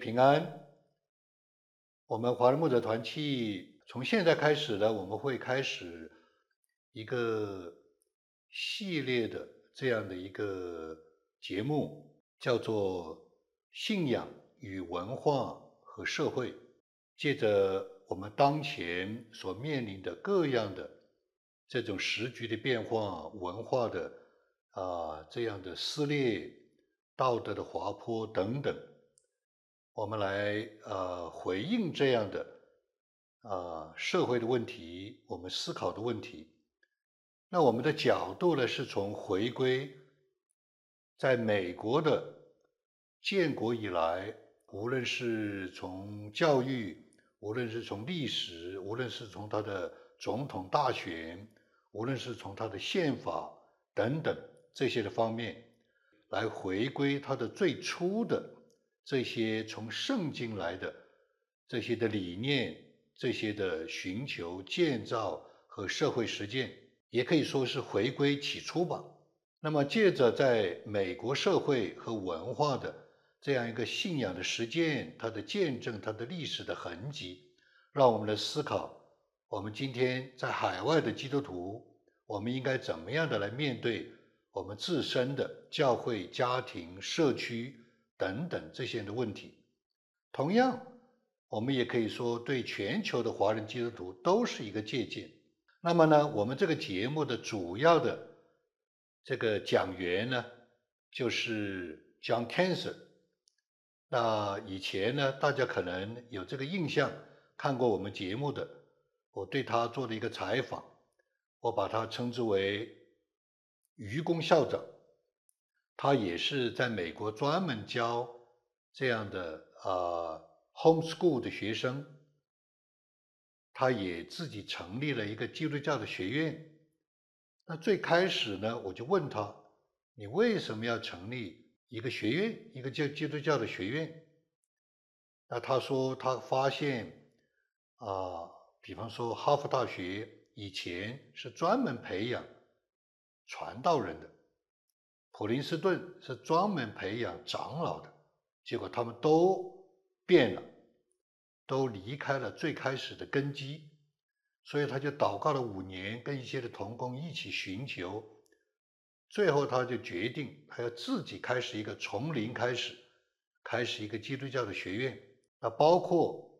平安。我们华人牧者团契从现在开始呢，我们会开始一个系列的这样的一个节目，叫做《信仰与文化和社会》。借着我们当前所面临的各样的这种时局的变化、文化的啊这样的撕裂、道德的滑坡等等。我们来呃回应这样的啊社会的问题，我们思考的问题。那我们的角度呢，是从回归在美国的建国以来，无论是从教育，无论是从历史，无论是从他的总统大选，无论是从他的宪法等等这些的方面，来回归他的最初的。这些从圣经来的这些的理念，这些的寻求建造和社会实践，也可以说是回归起初吧。那么，借着在美国社会和文化的这样一个信仰的实践，它的见证，它的历史的痕迹，让我们来思考：我们今天在海外的基督徒，我们应该怎么样的来面对我们自身的教会、家庭、社区。等等这些的问题，同样，我们也可以说对全球的华人基督徒都是一个借鉴。那么呢，我们这个节目的主要的这个讲员呢，就是 John Cancer。那以前呢，大家可能有这个印象，看过我们节目的，我对他做了一个采访，我把他称之为愚公校长。他也是在美国专门教这样的啊 homeschool 的学生，他也自己成立了一个基督教的学院。那最开始呢，我就问他：“你为什么要成立一个学院，一个叫基督教的学院？”那他说他发现啊，比方说哈佛大学以前是专门培养传道人的。普林斯顿是专门培养长老的，结果他们都变了，都离开了最开始的根基，所以他就祷告了五年，跟一些的同工一起寻求，最后他就决定他要自己开始一个从零开始，开始一个基督教的学院，那包括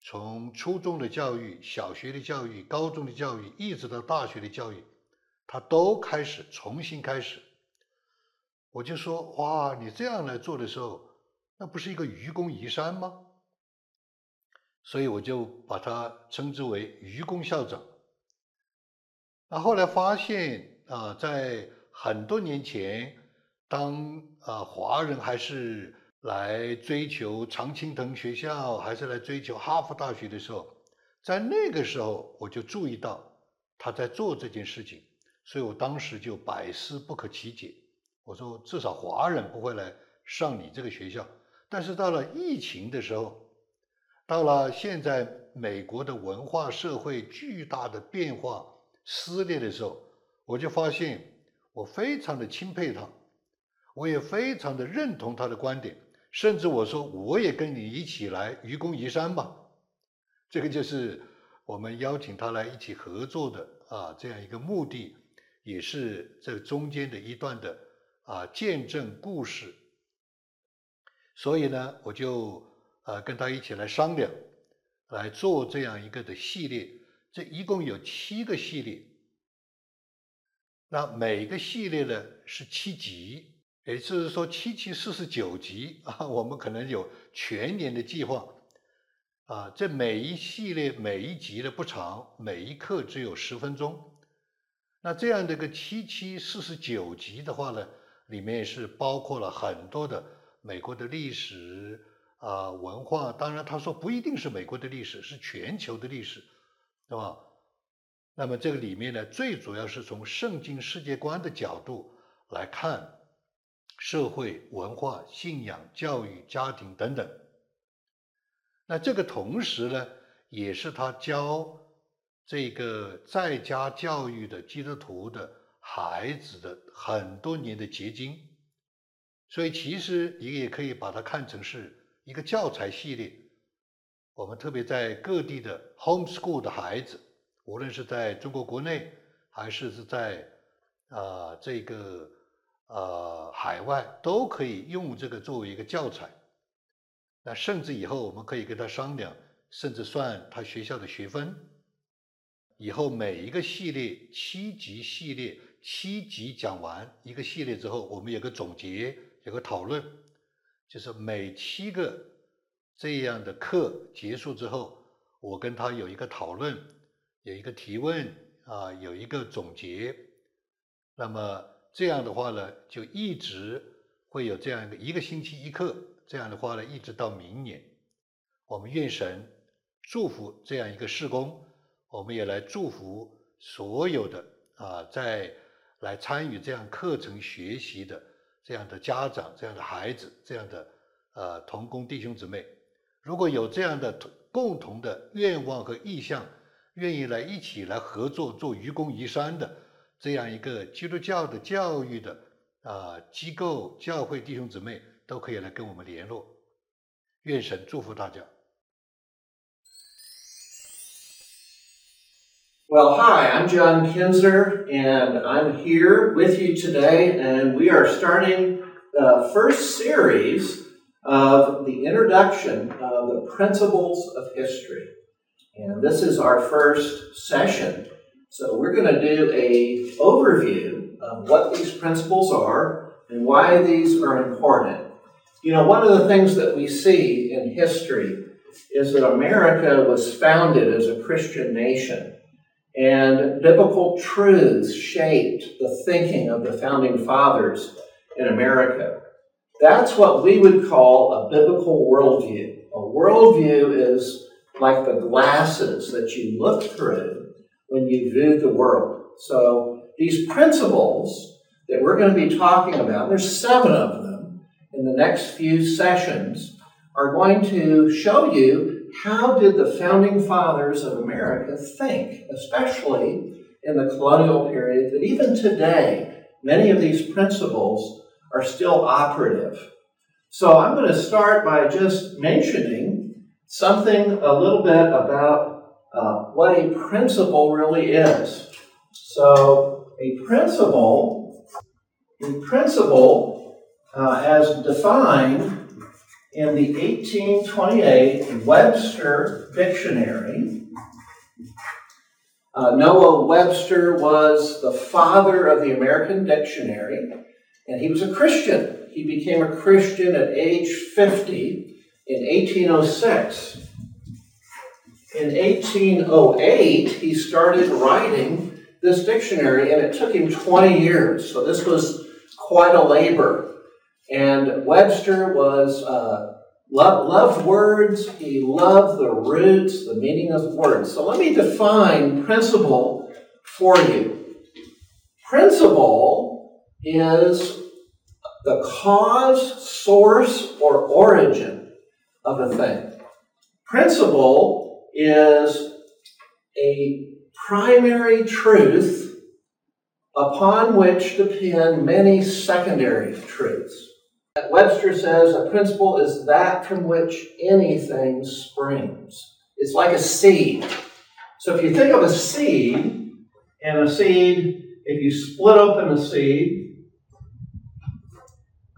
从初中的教育、小学的教育、高中的教育，一直到大学的教育，他都开始重新开始。我就说哇，你这样来做的时候，那不是一个愚公移山吗？所以我就把他称之为愚公校长。那后来发现啊，在很多年前，当啊华人还是来追求常青藤学校，还是来追求哈佛大学的时候，在那个时候我就注意到他在做这件事情，所以我当时就百思不可其解。我说，至少华人不会来上你这个学校。但是到了疫情的时候，到了现在美国的文化社会巨大的变化撕裂的时候，我就发现我非常的钦佩他，我也非常的认同他的观点，甚至我说我也跟你一起来愚公移山吧。这个就是我们邀请他来一起合作的啊，这样一个目的，也是这中间的一段的。啊，见证故事，所以呢，我就呃跟他一起来商量，来做这样一个的系列。这一共有七个系列，那每个系列呢是七集，也就是说七七四十九集啊。我们可能有全年的计划啊。这每一系列每一集的不长，每一课只有十分钟。那这样的个七七四十九集的话呢？里面是包括了很多的美国的历史啊文化，当然他说不一定是美国的历史，是全球的历史，对吧？那么这个里面呢，最主要是从圣经世界观的角度来看社会文化、信仰、教育、家庭等等。那这个同时呢，也是他教这个在家教育的基督徒的。孩子的很多年的结晶，所以其实你也可以把它看成是一个教材系列。我们特别在各地的 homeschool 的孩子，无论是在中国国内还是是在啊这个呃海外，都可以用这个作为一个教材。那甚至以后我们可以跟他商量，甚至算他学校的学分。以后每一个系列七级系列七集讲完一个系列之后，我们有个总结。有个讨论，就是每七个这样的课结束之后，我跟他有一个讨论，有一个提问啊，有一个总结。那么这样的话呢，就一直会有这样一个一个星期一课，这样的话呢，一直到明年。我们愿神祝福这样一个事工，我们也来祝福所有的啊，在来参与这样课程学习的。这样的家长、这样的孩子、这样的呃同工弟兄姊妹，如果有这样的共同的愿望和意向，愿意来一起来合作做愚公移山的这样一个基督教的教育的啊机构、教会弟兄姊妹，都可以来跟我们联络。愿神祝福大家。Well, hi, I'm John Kinzer, and I'm here with you today, and we are starting the first series of the introduction of the principles of history. And this is our first session. So we're going to do a overview of what these principles are and why these are important. You know, one of the things that we see in history is that America was founded as a Christian nation. And biblical truths shaped the thinking of the founding fathers in America. That's what we would call a biblical worldview. A worldview is like the glasses that you look through when you view the world. So these principles that we're going to be talking about, there's seven of them in the next few sessions, are going to show you how did the founding fathers of America think, especially in the colonial period, that even today, many of these principles are still operative. So I'm going to start by just mentioning something a little bit about uh, what a principle really is. So a principle, a principle, uh, as defined in the 1828 Webster Dictionary. Uh, Noah Webster was the father of the American Dictionary, and he was a Christian. He became a Christian at age 50 in 1806. In 1808, he started writing this dictionary, and it took him 20 years. So this was quite a labor. And Webster was uh, loved, loved words. He loved the roots, the meaning of words. So let me define principle for you. Principle is the cause, source, or origin of a thing. Principle is a primary truth upon which depend many secondary truths. Webster says a principle is that from which anything springs. It's like a seed. So if you think of a seed, and a seed, if you split open a seed,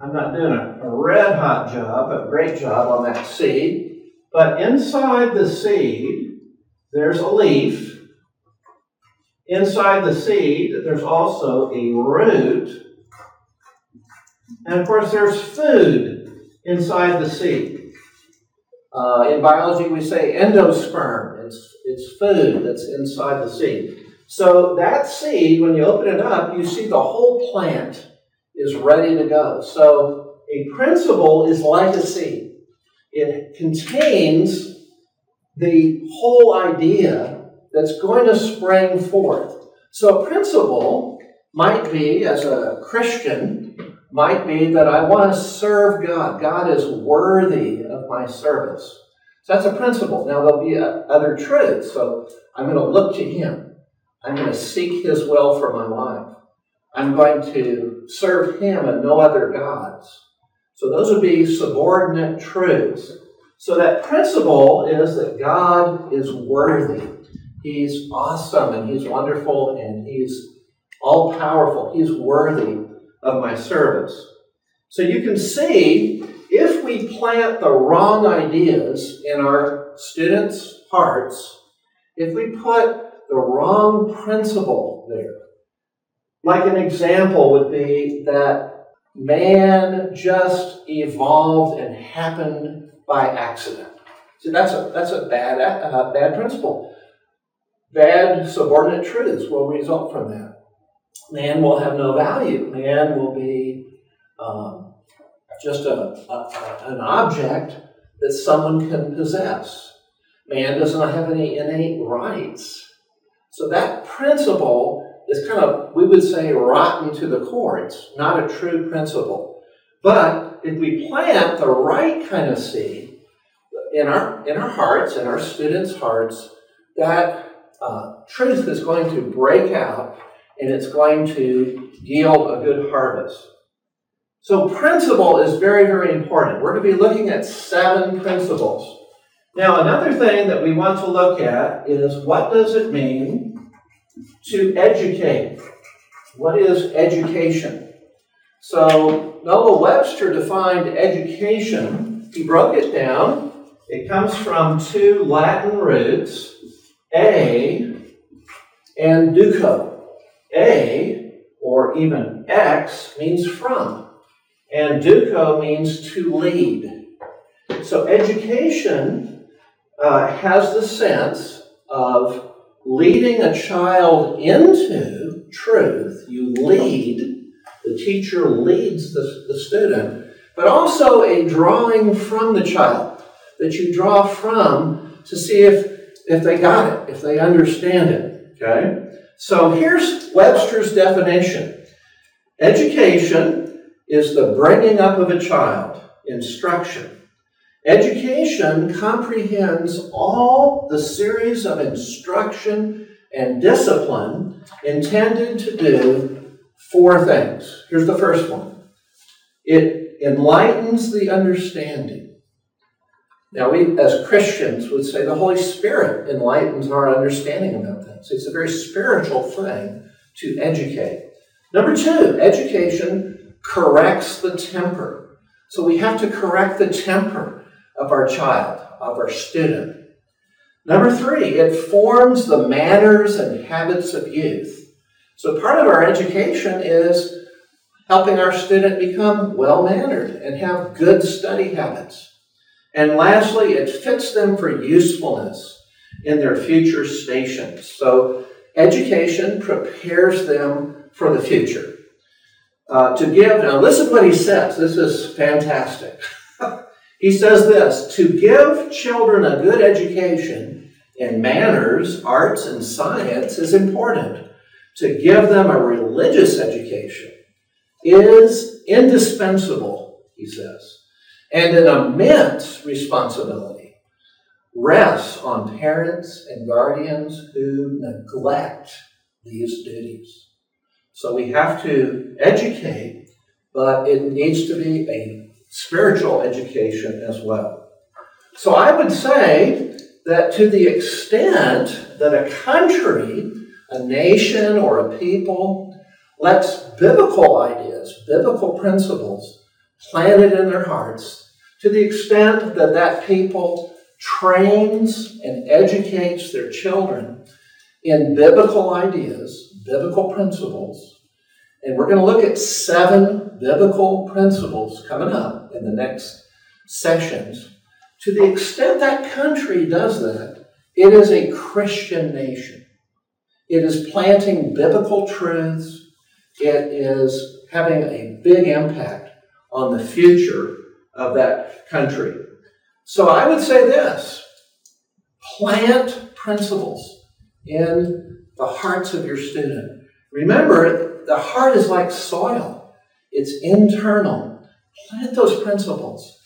I'm not doing a, a red hot job, a great job on that seed, but inside the seed, there's a leaf. Inside the seed, there's also a root and of course, there's food inside the seed. Uh, in biology, we say endosperm. It's, it's food that's inside the seed. So that seed, when you open it up, you see the whole plant is ready to go. So a principle is like a seed. It contains the whole idea that's going to spring forth. So a principle might be, as a Christian, might be that I want to serve God. God is worthy of my service. So that's a principle. Now, there'll be other truths. So I'm going to look to Him. I'm going to seek His will for my life. I'm going to serve Him and no other gods. So those would be subordinate truths. So that principle is that God is worthy. He's awesome and He's wonderful and He's all powerful. He's worthy of my service. So you can see if we plant the wrong ideas in our students' hearts, if we put the wrong principle there, like an example would be that man just evolved and happened by accident. See, that's a, that's a bad, uh, bad principle. Bad subordinate truths will result from that. Man will have no value. Man will be um, just a, a, an object that someone can possess. Man does not have any innate rights. So that principle is kind of, we would say, rotten to the core. It's not a true principle. But if we plant the right kind of seed in our, in our hearts, in our students' hearts, that uh, truth is going to break out and it's going to yield a good harvest. So, principle is very, very important. We're going to be looking at seven principles. Now, another thing that we want to look at is what does it mean to educate? What is education? So, Noah Webster defined education, he broke it down. It comes from two Latin roots, a and duco. A, or even ex, means from, and duco means to lead. So education uh, has the sense of leading a child into truth. You lead, the teacher leads the, the student, but also a drawing from the child that you draw from to see if, if they got it, if they understand it. Okay? So here's Webster's definition education is the bringing up of a child, instruction. Education comprehends all the series of instruction and discipline intended to do four things. Here's the first one it enlightens the understanding. Now, we as Christians would say the Holy Spirit enlightens our understanding about things. It's a very spiritual thing to educate. Number two, education corrects the temper. So we have to correct the temper of our child, of our student. Number three, it forms the manners and habits of youth. So part of our education is helping our student become well mannered and have good study habits. And lastly, it fits them for usefulness in their future stations. So education prepares them for the future. Uh, to give, now listen what he says. This is fantastic. he says this to give children a good education in manners, arts, and science is important. To give them a religious education is indispensable, he says and an immense responsibility rests on parents and guardians who neglect these duties. So we have to educate, but it needs to be a spiritual education as well. So I would say that to the extent that a country, a nation, or a people lets biblical ideas, biblical principles planted in their hearts, to the extent that that people trains and educates their children in biblical ideas, biblical principles. And we're going to look at seven biblical principles coming up in the next sessions. To the extent that country does that, it is a Christian nation. It is planting biblical truths. It is having a big impact on the future of that country. So I would say this plant principles in the hearts of your student. Remember, the heart is like soil, it's internal. Plant those principles.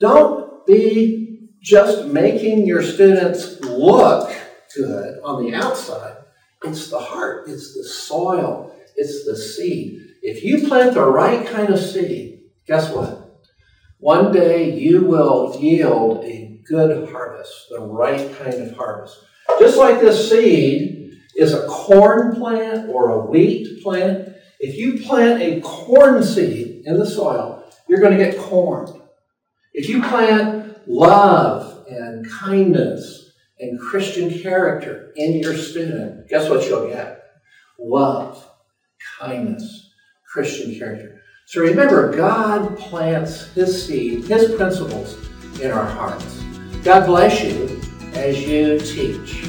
Don't be just making your students look good on the outside. It's the heart, it's the soil, it's the seed. If you plant the right kind of seed, guess what? One day you will yield a good harvest, the right kind of harvest. Just like this seed is a corn plant or a wheat plant, if you plant a corn seed in the soil, you're going to get corn. If you plant love and kindness and Christian character in your student, guess what you'll get? Love, kindness, Christian character. So remember, God plants His seed, His principles in our hearts. God bless you as you teach.